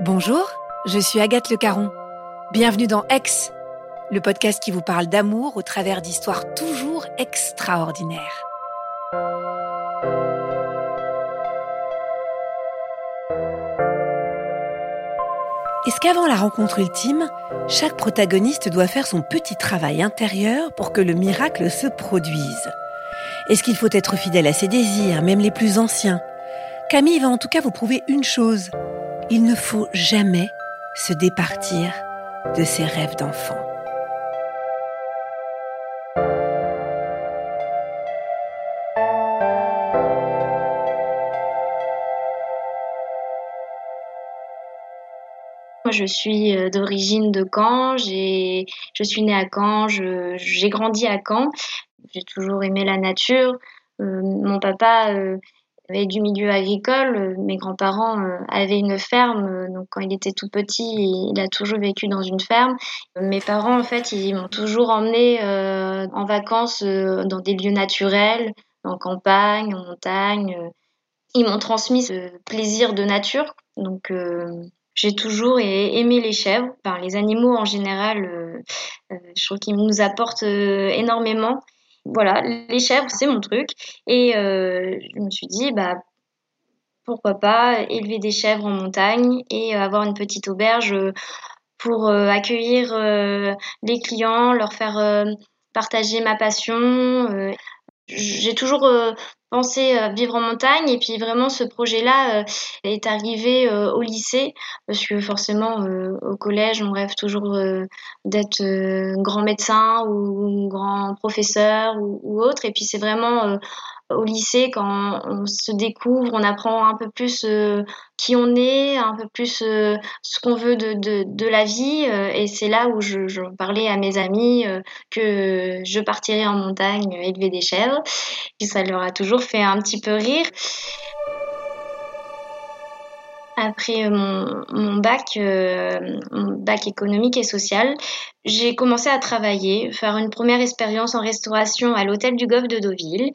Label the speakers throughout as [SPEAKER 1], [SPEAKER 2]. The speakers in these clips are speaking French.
[SPEAKER 1] Bonjour, je suis Agathe Le Caron. Bienvenue dans Aix, le podcast qui vous parle d'amour au travers d'histoires toujours extraordinaires. Est-ce qu'avant la rencontre ultime, chaque protagoniste doit faire son petit travail intérieur pour que le miracle se produise? Est-ce qu'il faut être fidèle à ses désirs, même les plus anciens? Camille va en tout cas vous prouver une chose. Il ne faut jamais se départir de ses rêves d'enfant.
[SPEAKER 2] Je suis euh, d'origine de Caen. Je suis née à Caen. J'ai grandi à Caen. J'ai toujours aimé la nature. Euh, mon papa euh, avait du milieu agricole. Mes grands-parents euh, avaient une ferme. Donc, quand il était tout petit, il a toujours vécu dans une ferme. Mes parents, en fait, ils m'ont toujours emmené euh, en vacances euh, dans des lieux naturels, en campagne, en montagne. Ils m'ont transmis ce plaisir de nature. Donc, euh, j'ai toujours aimé les chèvres. Enfin, les animaux en général, euh, euh, je trouve qu'ils nous apportent euh, énormément. Voilà, les chèvres, c'est mon truc. Et euh, je me suis dit, bah, pourquoi pas élever des chèvres en montagne et avoir une petite auberge euh, pour euh, accueillir euh, les clients, leur faire euh, partager ma passion. euh. J'ai toujours euh, pensé euh, vivre en montagne. Et puis vraiment ce projet-là euh, est arrivé euh, au lycée. Parce que forcément au collège on rêve toujours d'être grand médecin ou grand professeur ou, ou autre. Et puis c'est vraiment au lycée quand on se découvre, on apprend un peu plus euh, qui on est, un peu plus euh, ce qu'on veut de, de, la vie euh, et c'est là où je, parlais à mes amis que je partirais en montagne élever des chèvres et ça leur a toujours fait un petit peu rire. Après mon, bac, bac économique et social, j'ai commencé à travailler, faire une première expérience en restauration à l'hôtel du Golfe de Deauville.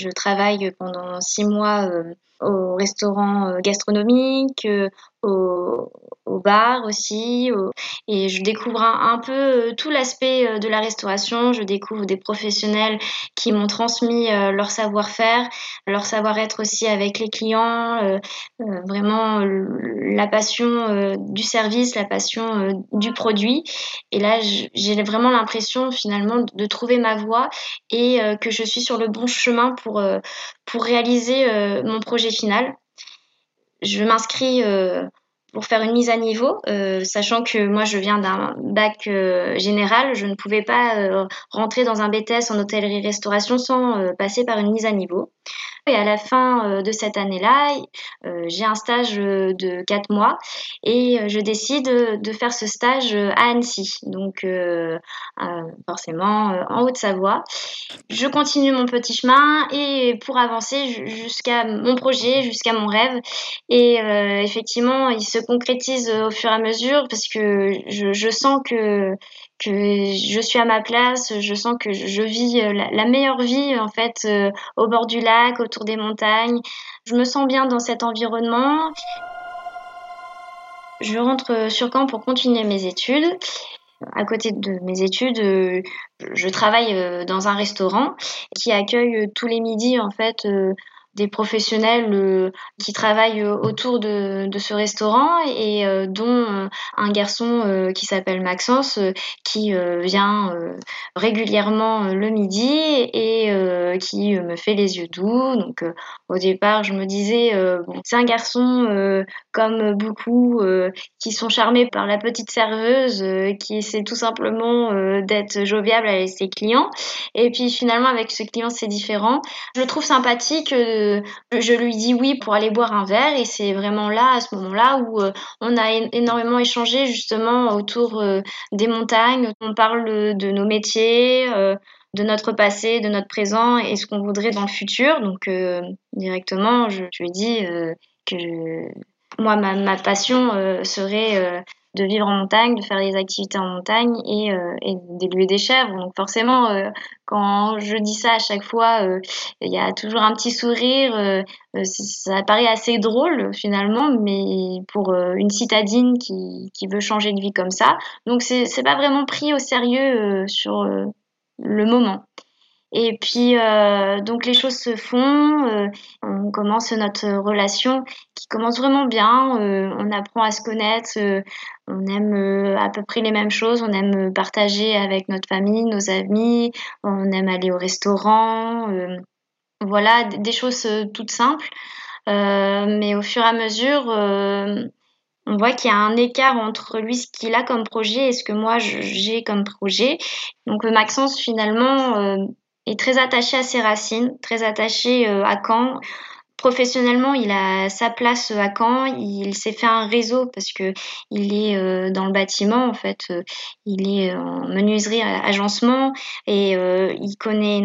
[SPEAKER 2] Je travaille pendant six mois euh, au restaurant euh, gastronomique, euh, au, au bar aussi, au- et je découvre un, peu euh, tout l'aspect euh, de la restauration. Je découvre des professionnels qui m'ont transmis euh, leur savoir-faire, leur savoir-être aussi avec les clients, vraiment la passion du service, la passion du produit. Et là, j'ai vraiment l'impression finalement de trouver ma voie et que je suis sur le bon chemin pour, pour réaliser mon projet final. Je m'inscris euh, pour faire une mise à niveau, euh, sachant que moi je viens d'un bac euh, général, je ne pouvais pas rentrer dans un BTS en hôtellerie-restauration sans passer par une mise à niveau. Et à la fin euh, de cette année-là, euh, j'ai un stage euh, de quatre mois et je décide de faire ce stage à Annecy, donc forcément en Haute-Savoie. Je continue mon petit chemin et pour avancer ju- jusqu'à mon projet, jusqu'à mon rêve. Et effectivement, il se concrétise au fur et à mesure parce que je sens que que je suis à ma place, je sens que je, vis euh, la, meilleure vie en fait euh, au bord du lac, autour des montagnes. Je me sens bien dans cet environnement. Je rentre sur Caen pour continuer mes études. À côté de mes études, euh, je travaille euh, dans un restaurant qui accueille euh, tous les midis en fait euh, des professionnels euh, qui travaillent euh, autour de, ce restaurant et euh, dont un garçon qui s'appelle Maxence qui vient régulièrement le midi et qui me fait les yeux doux. Donc au départ, je me disais c'est un garçon comme beaucoup qui sont charmés par la petite serveuse qui essaie tout simplement d'être joviable avec ses clients. Et puis finalement avec ce client c'est différent. Je le trouve sympathique je lui dis oui pour aller boire un verre et c'est vraiment là, à ce moment-là, où euh, on a énormément échangé justement autour euh, des montagnes. On parle de nos métiers, euh, de notre passé, de notre présent et ce qu'on voudrait dans le futur. Donc directement, je, lui dis que moi, ma passion serait de vivre en montagne, de faire des activités en montagne et, euh, et d'élever des chèvres. Donc forcément, euh, quand je dis ça à chaque fois, euh, il y a toujours un petit sourire. Euh, ça paraît assez drôle finalement, mais pour une citadine qui, qui veut changer de vie comme ça, donc c'est pas vraiment pris au sérieux sur le moment. Et puis, euh, donc les choses se font, euh, on commence notre relation qui commence vraiment bien, euh, on apprend à se connaître, euh, on aime euh, à peu près les mêmes choses, on aime partager avec notre famille, nos amis, on aime aller au restaurant, voilà, des choses toutes simples. mais au fur et à mesure, on voit qu'il y a un écart entre lui, ce qu'il a comme projet et ce que moi j'ai comme projet. Donc Maxence, finalement, est très attaché à ses racines, très attaché euh, à Caen. Professionnellement, il a sa place à Caen. Il s'est fait un réseau parce que il est euh, dans le bâtiment en fait. Euh, il est en menuiserie, agencement et il connaît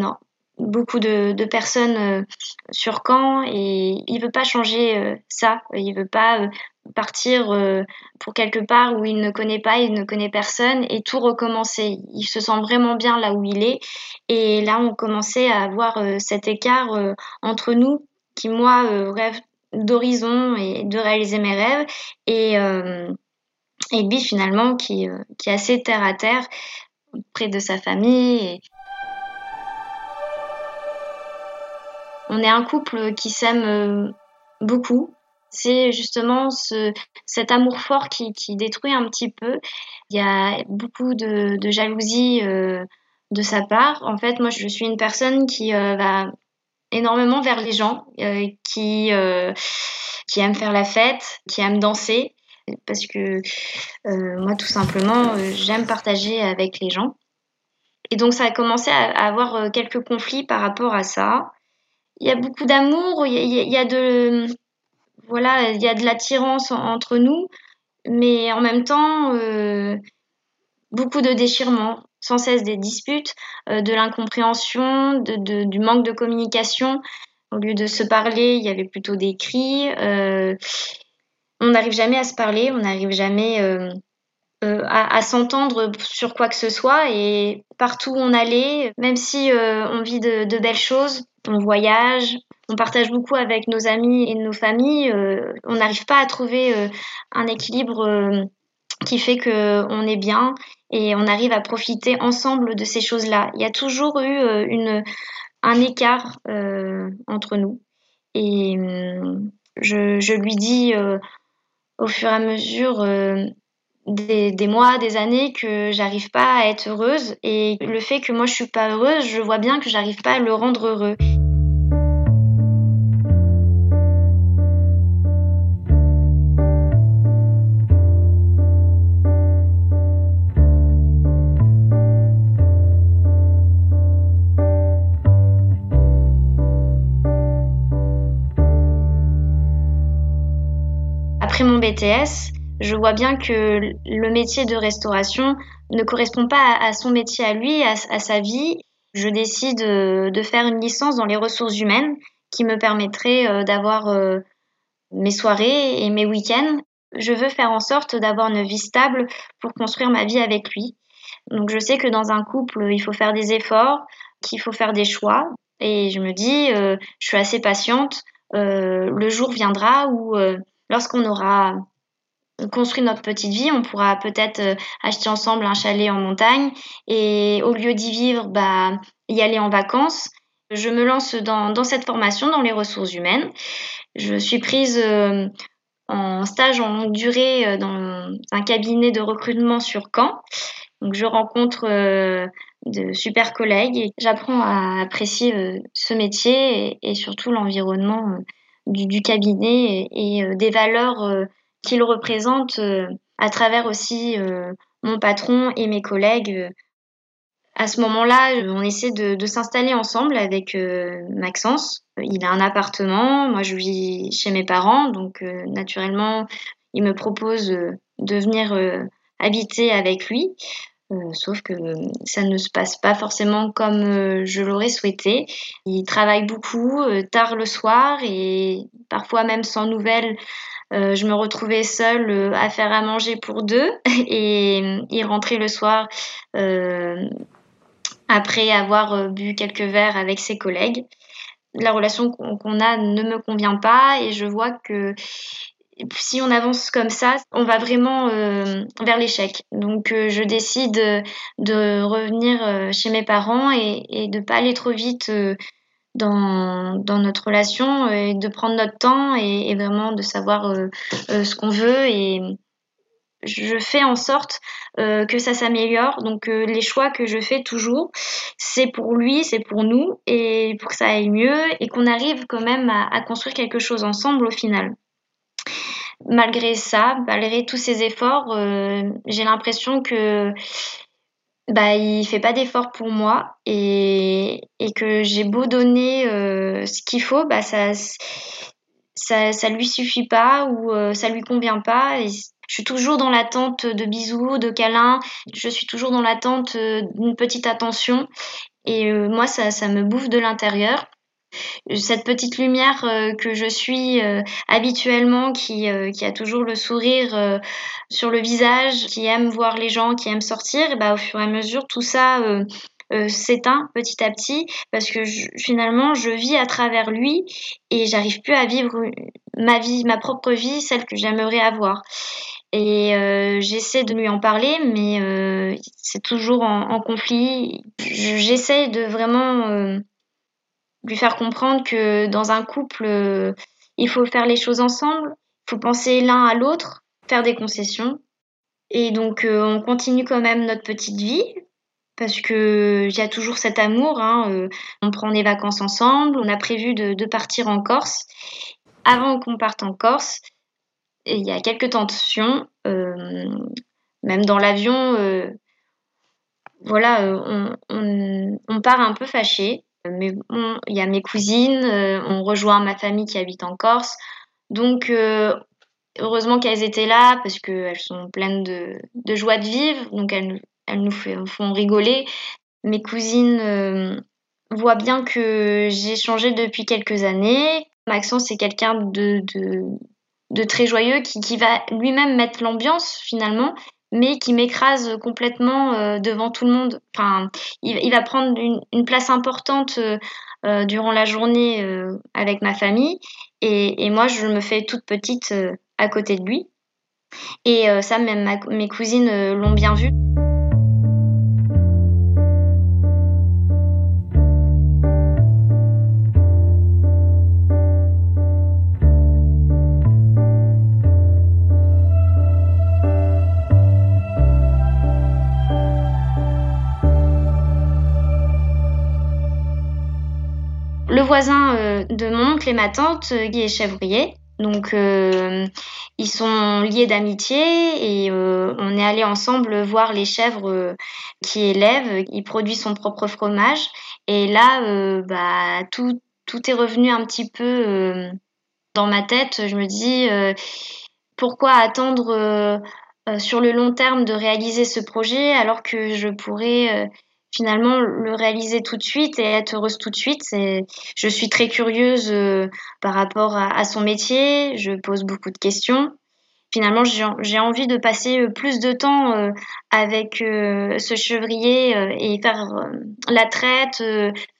[SPEAKER 2] beaucoup de, de personnes sur Caen et il veut pas changer ça. Il veut pas partir euh, pour quelque part où il ne connaît pas, il ne connaît personne et tout recommencer. Il se sent vraiment bien là où il est. Et là, on commençait à avoir euh, cet écart euh, entre nous qui, moi, rêve d'horizon et de réaliser mes rêves. Et, et lui, finalement, qui, qui est assez terre à terre près de sa famille. On est un couple qui s'aime beaucoup, c'est justement ce, cet amour fort qui, qui, détruit un petit peu. Il y a beaucoup de, jalousie euh, de sa part. En fait, moi, je suis une personne qui euh, va énormément vers les gens, euh, qui, qui aime faire la fête, qui aime danser, parce que moi, tout simplement, j'aime partager avec les gens. Et donc, ça a commencé à, avoir quelques conflits par rapport à ça. Il y a beaucoup d'amour, il y a de voilà, il y a de l'attirance entre nous, mais en même temps, euh, beaucoup de déchirements, sans cesse des disputes, euh, de l'incompréhension, du manque de communication. Au lieu de se parler, il y avait plutôt des cris. Euh, on n'arrive jamais à se parler, on n'arrive jamais à, s'entendre sur quoi que ce soit. Et partout où on allait, même si on vit de belles choses, on voyage, on partage beaucoup avec nos amis et nos familles. Euh, on n'arrive pas à trouver euh, un équilibre euh, qui fait que on est bien et on arrive à profiter ensemble de ces choses-là. Il y a toujours eu un écart entre nous. Et je, je, lui dis au fur et à mesure des, des, mois, des années que j'arrive pas à être heureuse. Et le fait que moi je suis pas heureuse, je vois bien que j'arrive pas à le rendre heureux. Je vois bien que le métier de restauration ne correspond pas à, son métier à lui, à, sa vie. Je décide euh, de faire une licence dans les ressources humaines qui me permettrait euh, d'avoir euh, mes soirées et mes week-ends. Je veux faire en sorte d'avoir une vie stable pour construire ma vie avec lui. Donc je sais que dans un couple, il faut faire des efforts, qu'il faut faire des choix. Et je me dis, je suis assez patiente. le jour viendra où lorsqu'on aura construit notre petite vie, on pourra peut-être euh, acheter ensemble un chalet en montagne et au lieu d'y vivre, bah, y aller en vacances. Je me lance dans, cette formation dans les ressources humaines. Je suis prise euh, en stage en longue durée euh, dans un cabinet de recrutement sur Caen. Donc je rencontre de super collègues et j'apprends à apprécier ce métier et, surtout l'environnement du, cabinet et, et des valeurs qu'il représente à travers aussi mon patron et mes collègues à ce moment-là, on essaie de, s'installer ensemble avec euh, Maxence. Il a un appartement, moi je vis chez mes parents, donc euh, naturellement, il me propose euh, de venir habiter avec lui. Sauf que ça ne se passe pas forcément comme je l'aurais souhaité. Il travaille beaucoup, tard le soir et parfois même sans nouvelles. je me retrouvais seule à faire à manger pour deux et il rentrait le soir après avoir euh, bu quelques verres avec ses collègues. La relation qu'on a ne me convient pas et je vois que si on avance comme ça, on va vraiment euh, vers l'échec. Donc euh, je décide de revenir chez mes parents et, de ne pas aller trop vite dans, notre relation et de prendre notre temps et, et vraiment de savoir ce qu'on veut et, je fais en sorte euh, que ça s'améliore. Donc euh, les choix que je fais toujours, c'est pour lui, c'est pour nous et pour que ça aille mieux et qu'on arrive quand même à, construire quelque chose ensemble au final. Malgré ça, malgré tous ces efforts, euh, j'ai l'impression que bah fait pas d'efforts pour moi et, que j'ai beau donner ce qu'il faut, bah ça ça lui suffit pas ou ça lui convient pas et je suis toujours dans l'attente de bisous, de câlins. Je suis toujours dans l'attente euh, d'une petite attention. Et euh, moi, ça, ça me bouffe de l'intérieur cette petite lumière euh, que je suis habituellement, qui, qui a toujours le sourire sur le visage, qui aime voir les gens, qui aime sortir, et bah, au fur et à mesure, tout ça s'éteint petit à petit parce que finalement, je vis à travers lui et j'arrive plus à vivre ma vie, ma propre vie, celle que j'aimerais avoir. Et euh, j'essaie de lui en parler, mais euh, c'est toujours en, conflit. J'essaie de vraiment euh, lui faire comprendre que dans un couple, il faut faire les choses ensemble, il faut penser l'un à l'autre, faire des concessions. Et donc, on continue quand même notre petite vie, parce que y a toujours cet amour. Hein, on prend des vacances ensemble, on a prévu de partir en Corse. Avant qu'on parte en Corse, il y a quelques tensions, euh, même dans l'avion, euh, voilà, euh, on, part un peu fâché. Mais il y a mes cousines, on rejoint ma famille qui habite en Corse. Donc, heureusement qu'elles étaient là parce qu'elles sont pleines de, joie de vivre. Donc, elles, nous font rigoler. Mes cousines voient bien que j'ai changé depuis quelques années. Maxence, c'est quelqu'un de, de très joyeux qui, qui va lui-même mettre l'ambiance finalement, mais qui m'écrase complètement euh, devant tout le monde. Enfin, il, va prendre une, place importante euh, euh durant la journée avec ma famille, et, moi je me fais toute petite à côté de lui. Et ça, même mes cousines l'ont bien vu. Voisin euh, de mon oncle et ma tante euh, qui est chèvrier. Donc euh, ils sont liés d'amitié et on est allé ensemble voir les chèvres qui élèvent. Il produit son propre fromage et là bah tout est revenu un petit peu dans ma tête. Je me dis pourquoi attendre sur le long terme de réaliser ce projet alors que je pourrais finalement le réaliser tout de suite et être heureuse tout de suite. Je suis très curieuse euh, par rapport à, son métier, je pose beaucoup de questions. Finalement, j'ai envie de passer euh, plus de temps euh, avec ce chevrier et faire la traite,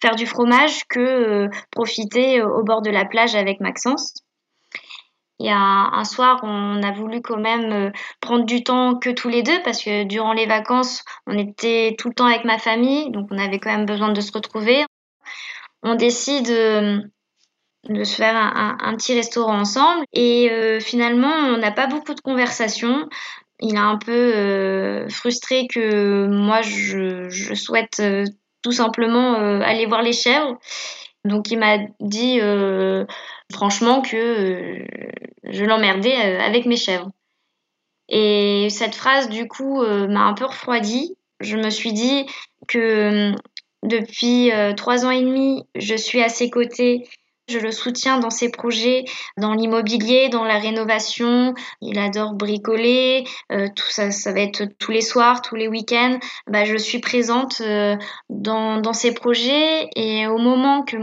[SPEAKER 2] faire du fromage que profiter au bord de la plage avec Maxence. Il y a un soir, on a voulu quand même euh, prendre du temps que tous les deux parce que durant les vacances, on était tout le temps avec ma famille, donc on avait quand même besoin de se retrouver. on décide de se faire un, petit restaurant ensemble. Et finalement, on n'a pas beaucoup de conversations. Il est un peu frustré que moi, je souhaite tout simplement aller voir les chèvres. Donc il m'a dit franchement que je l'emmerdais avec mes chèvres. Et cette phrase, du coup, euh, m'a un peu refroidi. Je me suis dit que euh, depuis euh, trois ans et demi, je suis à ses côtés. Je le soutiens dans ses projets, dans l'immobilier, dans la rénovation. Il adore bricoler. tout ça, ça va être tous les soirs, tous les week-ends. Bah, je suis présente dans, dans ses projets. Et au moment que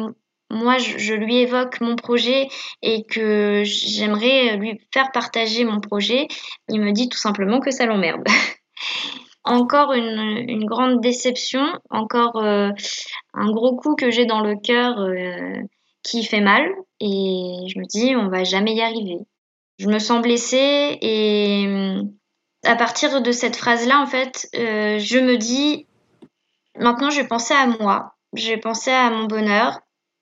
[SPEAKER 2] moi, je, lui évoque mon projet et que j'aimerais lui faire partager mon projet, il me dit tout simplement que ça l'emmerde. encore une, grande déception, encore euh, un gros coup que j'ai dans le cœur euh, qui fait mal et je me dis on va jamais y arriver. Je me sens blessée et euh, à partir de cette phrase-là, en fait, je me dis maintenant je vais penser à moi, je vais penser à mon bonheur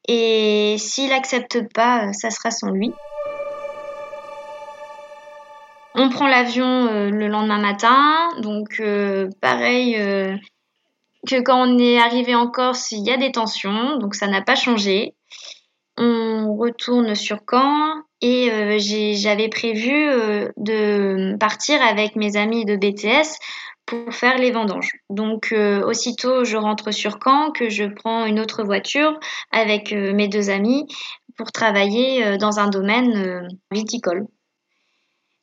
[SPEAKER 2] et s'il accepte pas, euh, ça sera sans lui. On prend l'avion euh, le lendemain matin, donc euh, pareil que quand on est arrivé en Corse, il y a des tensions, donc ça n'a pas changé. On retourne sur Caen et j'avais prévu de partir avec mes amis de BTS pour faire les vendanges. Donc euh, aussitôt je rentre sur Caen que je prends une autre voiture avec euh, mes deux amis pour travailler euh, dans un domaine viticole.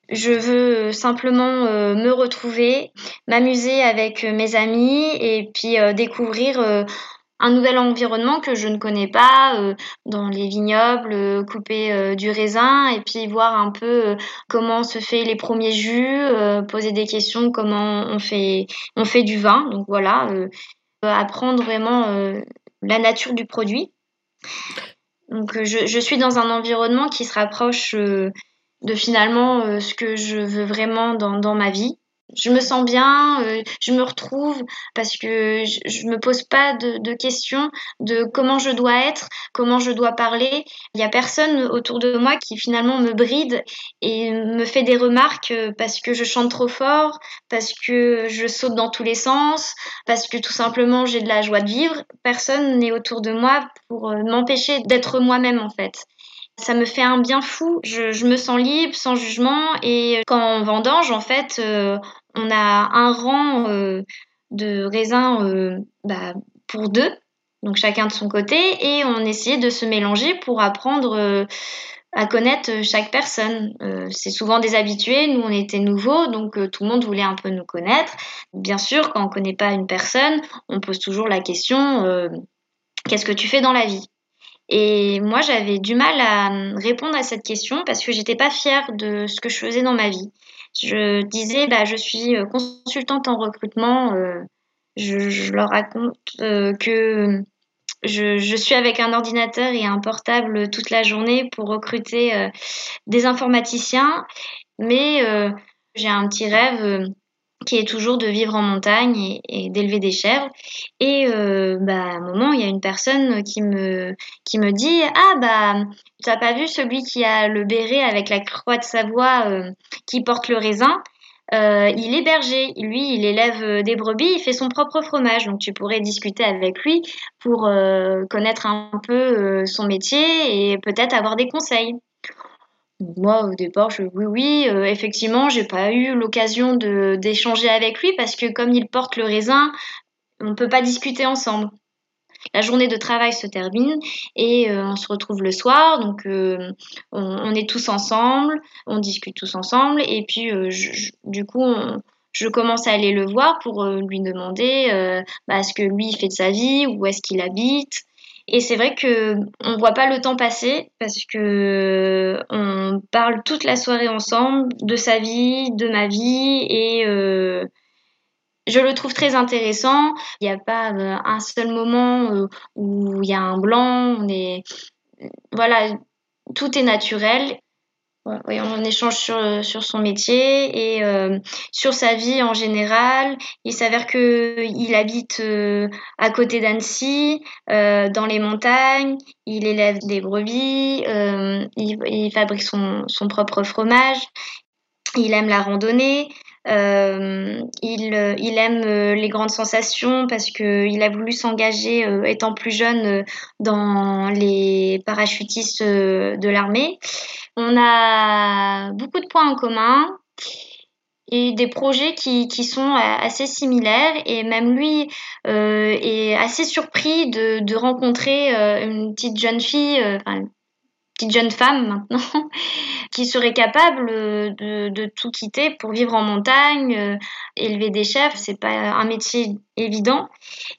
[SPEAKER 2] Je veux simplement me retrouver, m'amuser avec mes amis et puis découvrir un nouvel environnement que je ne connais pas euh, dans les vignobles, euh, couper euh, du raisin et puis voir un peu comment se fait les premiers jus, poser des questions comment on fait on fait du vin. Donc voilà, apprendre vraiment la nature du produit. Donc je, je, suis dans un environnement qui se rapproche de finalement ce que je veux vraiment dans, dans ma vie je me sens bien, euh, je me retrouve parce que je, je me pose pas de, de, questions de comment je dois être, comment je dois parler. Il y a personne autour de moi qui finalement me bride et me fait des remarques euh, parce que je chante trop fort, parce que je saute dans tous les sens, parce que tout simplement j'ai de la joie de vivre. Personne n'est autour de moi pour euh, m'empêcher d'être moi-même en fait. Ça me fait un bien fou. Je, me sens libre, sans jugement. Et quand on vendange, en fait, euh, on a un rang euh, de raisins euh, bah, pour deux, donc chacun de son côté, et on essayait de se mélanger pour apprendre à connaître chaque personne. c'est souvent des habitués, nous on était nouveaux, donc tout le monde voulait un peu nous connaître. Bien sûr, quand on ne connaît pas une personne, on pose toujours la question qu'est-ce que tu fais dans la vie? Et moi, j'avais du mal à répondre à cette question parce que j'étais pas fière de ce que je faisais dans ma vie. Je disais, bah, je suis euh, consultante en recrutement. Euh, je, leur raconte euh, que je, suis avec un ordinateur et un portable toute la journée pour recruter des informaticiens, mais j'ai un petit rêve qui est toujours de vivre en montagne et, d'élever des chèvres. Et euh, bah, à un moment, il y a une personne qui me, qui me dit Ah, bah, t'as pas vu celui qui a le béret avec la croix de Savoie euh, qui porte le raisin? Euh, il est berger, lui, il élève des brebis, il fait son propre fromage. Donc tu pourrais discuter avec lui pour connaître un peu son métier et peut-être avoir des conseils. Moi, au départ, je oui, oui, euh, effectivement, j'ai pas eu l'occasion de d'échanger avec lui parce que comme il porte le raisin, on peut pas discuter ensemble. La journée de travail se termine et euh, on se retrouve le soir, donc euh, on, est tous ensemble, on discute tous ensemble et puis du coup je commence à aller le voir pour lui demander bah, ce que lui fait de sa vie, où est-ce qu'il habite, et c'est vrai que on voit pas le temps passer parce que on parle toute la soirée ensemble de sa vie, de ma vie et euh, je le trouve très intéressant. Il n'y a pas euh, un seul moment euh, où il y a un blanc. On est voilà, tout est naturel. On échange sur, sur son métier et euh, sur sa vie en général. Il s'avère qu'il habite euh, à côté d'Annecy, euh, dans les montagnes. Il élève des brebis, il, il, fabrique son, son propre fromage. Il aime la randonnée. Euh, il, il, aime les grandes sensations parce qu'il a voulu s'engager étant plus jeune dans les parachutistes de l'armée. On a beaucoup de points en commun et des projets qui, sont assez similaires et même lui euh, est assez surpris de, rencontrer euh, une petite jeune fille, euh, petite jeune femme maintenant, qui serait capable euh, de, de, tout quitter pour vivre en montagne, euh, élever des chefs, c'est pas un métier évident,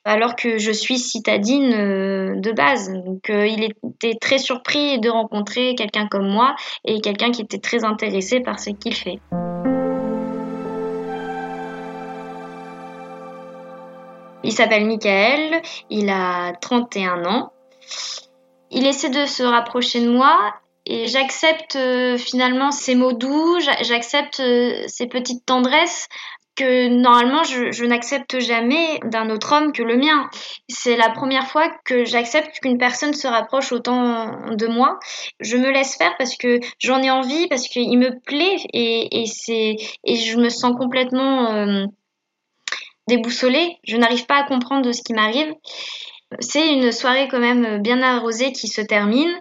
[SPEAKER 2] alors que je suis citadine euh, de base. Donc il était très surpris de rencontrer quelqu'un comme moi et quelqu'un qui était très intéressé par ce qu'il fait. Il s'appelle Michael, il a 31 ans il essaie de se rapprocher de moi et j'accepte euh, finalement ses mots doux, j'accepte euh, ses petites tendresses que normalement je, n'accepte jamais d'un autre homme que le mien. C'est la première fois que j'accepte qu'une personne se rapproche autant de moi. Je me laisse faire parce que j'en ai envie, parce qu'il me plaît et, et, je me sens complètement euh, déboussolée. Je n'arrive pas à comprendre ce qui m'arrive. C'est une soirée quand même bien arrosée qui se termine.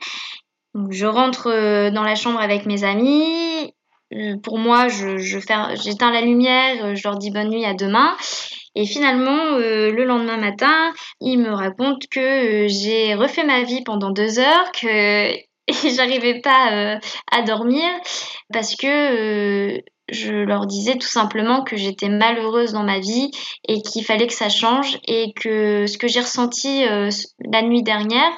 [SPEAKER 2] Je rentre euh, dans la chambre avec mes amis. Euh, pour moi, je, j'éteins la lumière, je leur dis bonne nuit à demain. Et finalement, euh, le lendemain matin, ils me racontent que j'ai refait ma vie pendant deux heures, que j'arrivais pas à dormir parce que je leur disais tout simplement que j'étais malheureuse dans ma vie et qu'il fallait que ça change et que ce que j'ai ressenti euh, la nuit dernière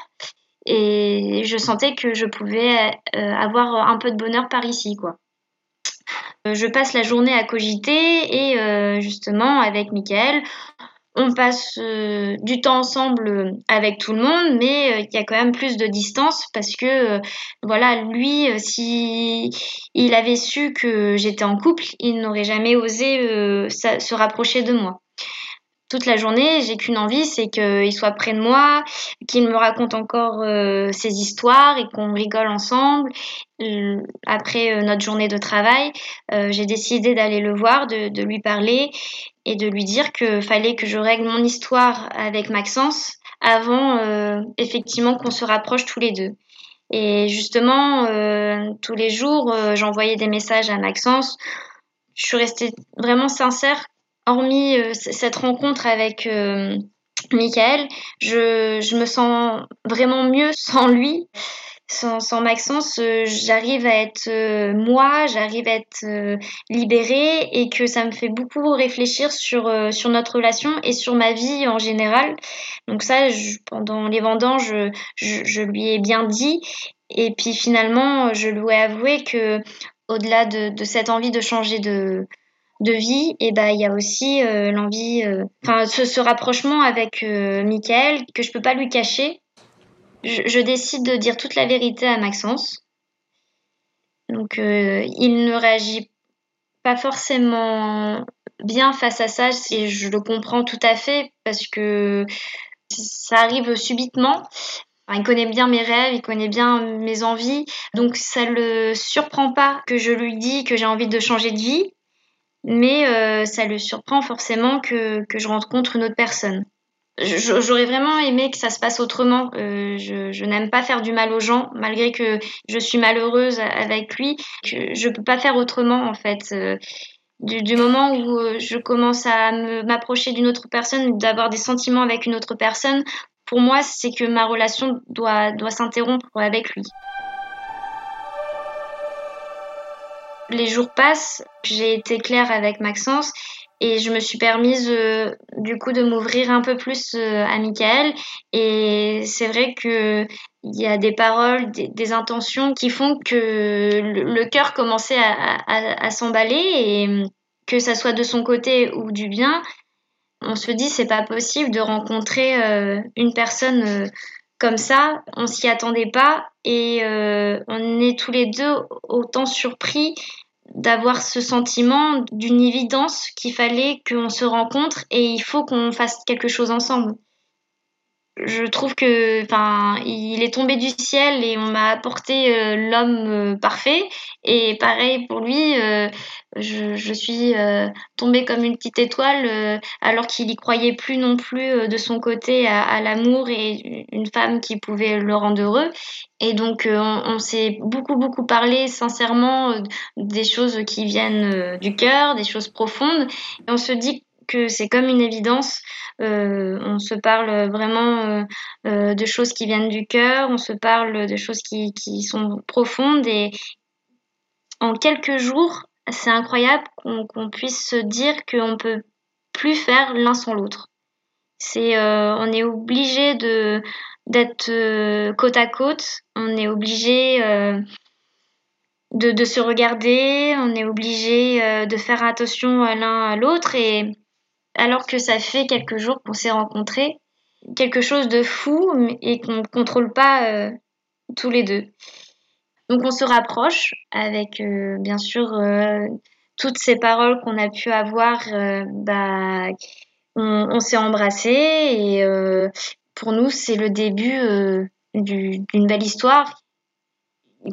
[SPEAKER 2] et je sentais que je pouvais euh, avoir un peu de bonheur par ici quoi. Euh, je passe la journée à cogiter et justement avec Mickaël, on passe euh, du temps ensemble avec tout le monde, mais euh, il y a quand même plus de distance parce que, euh, voilà, lui, si il avait su que j'étais en couple, il n'aurait jamais osé se rapprocher de moi toute la journée, j'ai qu'une envie, c'est qu'il soit près de moi, qu'il me raconte encore euh, ses histoires et qu'on rigole ensemble. Euh, après euh, notre journée de travail, j'ai décidé d'aller le voir, de, de, lui parler et de lui dire qu'il fallait que je règle mon histoire avec Maxence avant effectivement qu'on se rapproche tous les deux. Et justement, tous les jours, j'envoyais des messages à Maxence. Je suis restée vraiment sincère hormis euh, cette rencontre avec euh, Michael, je, je, me sens vraiment mieux sans lui. Sans, sans Maxence, euh, j'arrive à être moi, j'arrive à être libérée et que ça me fait beaucoup réfléchir sur, sur notre relation et sur ma vie en général. Donc ça, pendant les vendanges, je, je, lui ai bien dit. Et puis finalement, je lui ai avoué que au-delà de, de, cette envie de changer de, de vie, et ben il y a aussi euh, l'envie, euh, enfin ce, rapprochement avec euh, Michael que je peux pas lui cacher. Je, décide de dire toute la vérité à Maxence. Donc il ne réagit pas forcément bien face à ça et je le comprends tout à fait parce que ça arrive subitement. il connaît bien mes rêves, il connaît bien mes envies, donc ça le surprend pas que je lui dis que j'ai envie de changer de vie mais euh, ça le surprend forcément que, que je rencontre une autre personne. J'aurais vraiment aimé que ça se passe autrement. Euh, je, n'aime pas faire du mal aux gens, malgré que je suis malheureuse avec lui. Je peux pas faire autrement en fait. Euh, du, du, moment où je commence à m'approcher d'une autre personne, d'avoir des sentiments avec une autre personne, pour moi, c'est que ma relation doit, doit s'interrompre avec lui. Les jours passent, j'ai été claire avec Maxence et je me suis permise euh, du coup de m'ouvrir un peu plus euh, à Michael. Et c'est vrai que il y a des paroles, des, intentions qui font que le, cœur commençait à, s'emballer et que ça soit de son côté ou du bien, on se dit c'est pas possible de rencontrer euh, une personne comme ça, on s'y attendait pas et on est tous les deux autant surpris d'avoir ce sentiment d'une évidence qu'il fallait qu'on se rencontre et il faut qu'on fasse quelque chose ensemble je trouve que enfin il est tombé du ciel et on m'a apporté euh, l'homme euh, parfait. Et pareil pour lui euh, je, suis tombée comme une petite étoile alors qu'il y croyait plus non plus de son côté à, à l'amour et une femme qui pouvait le rendre heureux. Et donc on, on s'est beaucoup beaucoup parlé sincèrement des choses qui viennent du cœur des choses profondes. Et on se dit que c'est comme une évidence. Euh, on se parle vraiment euh, euh, de choses qui viennent du cœur, on se parle de choses qui, sont profondes et en quelques jours, c'est incroyable qu'on puisse se dire qu'on peut plus faire l'un sans l'autre. C'est, on est obligé de d'être côte à côte, on est obligé de, de, se regarder, on est obligé de faire attention l'un à l'autre et alors que ça fait quelques jours qu'on s'est rencontrés. Quelque chose de fou et qu'on ne contrôle pas euh, tous les deux. Donc on se rapproche avec euh, bien sûr euh, toutes ces paroles qu'on a pu avoir. bah, on, s'est embrassés et pour nous c'est le début d'une belle histoire.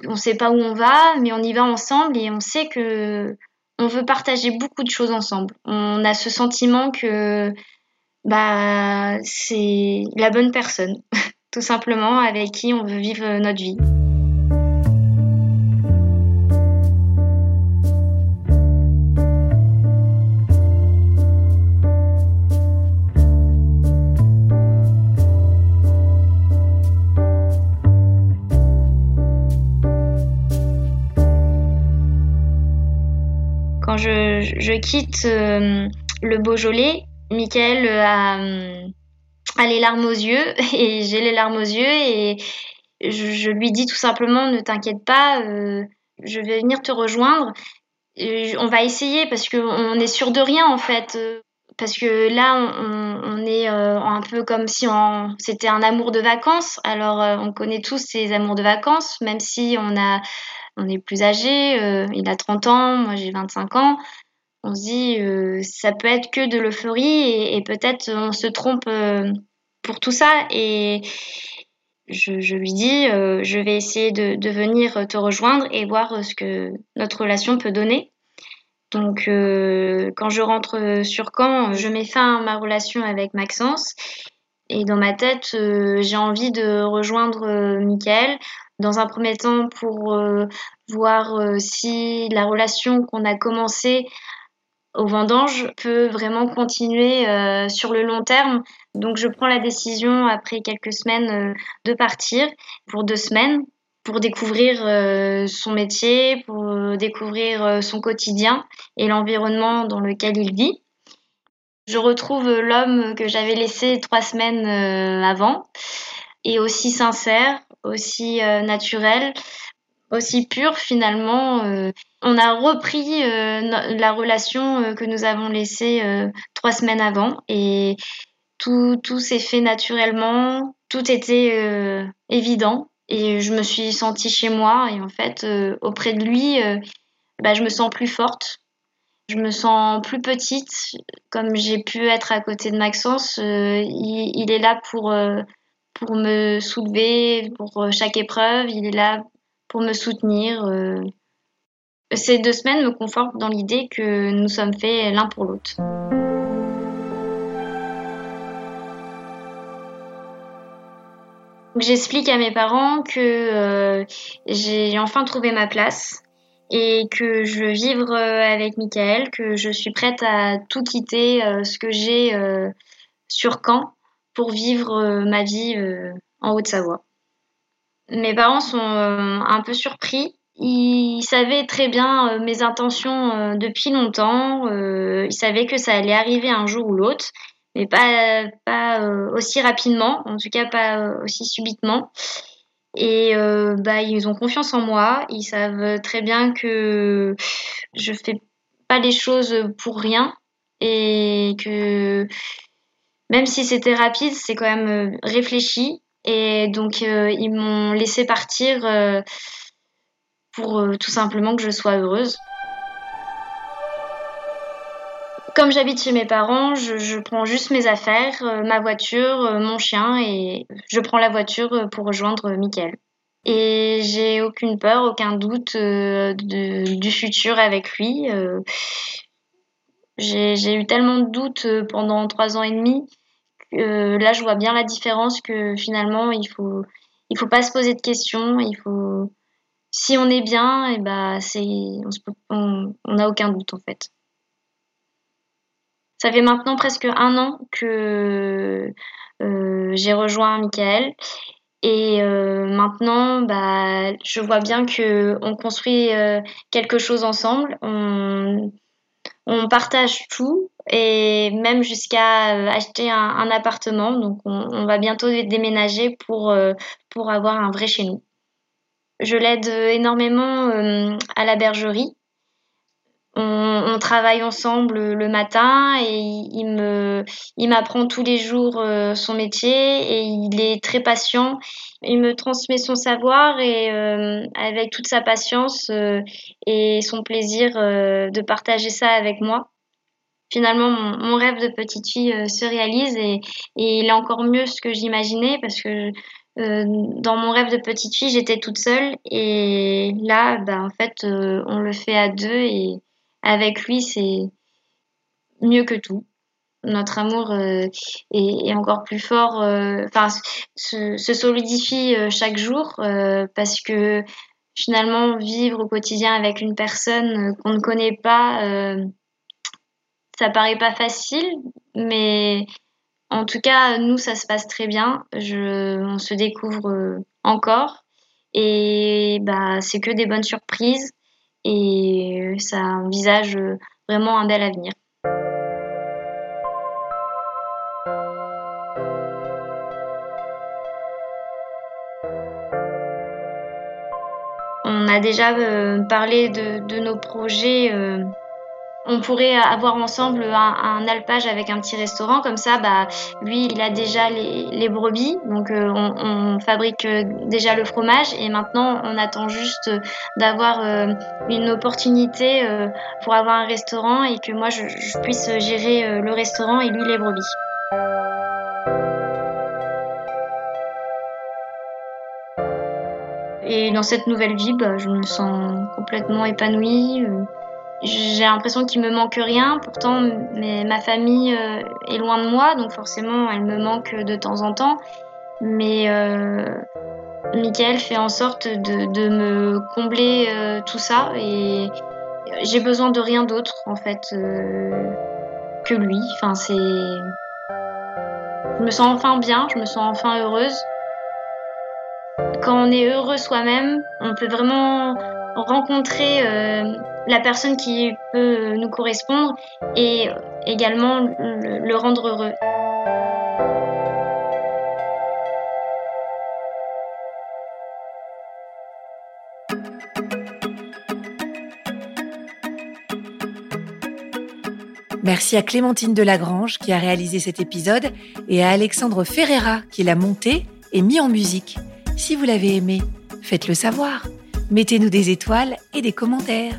[SPEAKER 2] On ne sait pas où on va, mais on y va ensemble et on sait que on veut partager beaucoup de choses ensemble. On a ce sentiment que bah c'est la bonne personne, tout simplement, avec qui on veut vivre notre vie. Je, quitte euh, le Beaujolais, Michael a, a, les larmes aux yeux et j'ai les larmes aux yeux et je, lui dis tout simplement ne t'inquiète pas, euh, je vais venir te rejoindre. on va essayer parce qu'on est sûr de rien en fait. Parce que là, on, est euh, un peu comme si c'était un amour de vacances. Alors, on connaît tous ces amours de vacances, même si on on est plus âgé, il a 30 ans, moi j'ai 25 ans on se dit euh, ça peut être que de l'euphorie et, peut-être on se trompe euh, pour tout ça. Et je, lui dis euh, je vais essayer de, venir te rejoindre et voir ce que notre relation peut donner. Donc quand je rentre sur Caen, je mets fin à ma relation avec Maxence. Et dans ma tête j'ai envie de rejoindre Michael. Dans un premier temps pour voir si la relation qu'on a commencée au vendange peut vraiment continuer euh, sur le long terme. Donc je prends la décision après quelques semaines euh, de partir pour deux semaines pour découvrir euh, son métier, pour découvrir son quotidien et l'environnement dans lequel il vit. Je retrouve l'homme que j'avais laissé trois semaines avant et aussi sincère, aussi naturel, aussi pur finalement. Euh, on a repris euh, la relation euh, que nous avons laissée trois semaines avant et tout, tout s'est fait naturellement, tout était évident et je me suis sentie chez moi et en fait auprès de lui, bah, je me sens plus forte. Je me sens plus petite, comme j'ai pu être à côté de Maxence. il, il, est là pour, pour me soulever pour chaque épreuve. Il est là pour me soutenir. Euh. Ces deux semaines me confortent dans l'idée que nous sommes faits l'un pour l'autre. J'explique à mes parents que euh, j'ai enfin trouvé ma place et que je veux vivre euh, avec Michael, que je suis prête à tout quitter ce que j'ai sur Caen pour vivre ma vie en Haute-Savoie. Mes parents sont euh, un peu surpris. Ils savaient très bien euh, mes intentions euh, depuis longtemps. ils savaient que ça allait arriver un jour ou l'autre, mais pas, pas aussi rapidement, en tout cas pas aussi subitement. Et bah, ils ont confiance en moi. Ils savent très bien que je fais pas les choses pour rien et que même si c'était rapide, c'est quand même réfléchi Et donc, ils m'ont laissé partir pour tout simplement que je sois heureuse. Comme j'habite chez mes parents, je, prends juste mes affaires, euh, ma voiture, euh, mon chien et je prends la voiture euh, pour rejoindre Mickaël. Et j'ai aucune peur, aucun doute du futur avec lui. j'ai eu tellement de doutes pendant trois ans et demi que là je vois bien la différence que finalement il faut faut pas se poser de questions. Si on est bien, et bah c'est on n'a aucun doute en fait. Ça fait maintenant presque un an que euh, j'ai rejoint Michael. Et euh, maintenant, bah, je vois bien que on construit euh, quelque chose ensemble. On, partage tout et même jusqu'à acheter un, appartement. Donc, on, va bientôt déménager pour, pour avoir un vrai chez nous. Je l'aide énormément à la bergerie on, travaille ensemble le matin et il me, il m'apprend tous les jours euh, son métier et il est très patient. Il me transmet son savoir et euh, avec toute sa patience euh, et son plaisir de partager ça avec moi. Finalement, mon, rêve de petite fille se réalise et, et, il est encore mieux ce que j'imaginais parce que dans mon rêve de petite fille, j'étais toute seule et là, bah, en fait, on le fait à deux et, avec lui, c'est mieux que tout. Notre amour euh, est, encore plus fort, euh, enfin, se, solidifie euh, chaque jour parce que finalement, vivre au quotidien avec une personne qu'on ne connaît pas, ça paraît pas facile, mais en tout cas, nous, ça se passe très bien. On se découvre encore et bah, c'est que des bonnes surprises et ça envisage vraiment un bel avenir. On a déjà euh, parlé de, nos projets euh, on pourrait avoir ensemble un, alpage avec un petit restaurant comme ça bah lui il a déjà les, brebis donc euh, on, fabrique euh, déjà le fromage et maintenant on attend juste d'avoir euh, une opportunité pour avoir un restaurant et que moi je, puisse gérer le restaurant et lui les brebis. Et dans cette nouvelle vie, bah, je me sens complètement épanouie j'ai l'impression qu'il me manque rien. Pourtant, ma famille euh, est loin de moi, donc forcément, elle me manque de temps en temps. Mais euh, Michael fait en sorte de, me combler euh, tout ça et j'ai besoin de rien d'autre en fait que lui. Enfin, c'est, je me sens enfin bien, je me sens enfin heureuse. Quand on est heureux soi-même, on peut vraiment rencontrer la personne qui peut nous correspondre et également le, rendre heureux.
[SPEAKER 1] Merci à Clémentine Delagrange qui a réalisé cet épisode et à Alexandre Ferreira qui l'a monté et mis en musique. Si vous l'avez aimé, faites-le savoir. Mettez-nous des étoiles et des commentaires.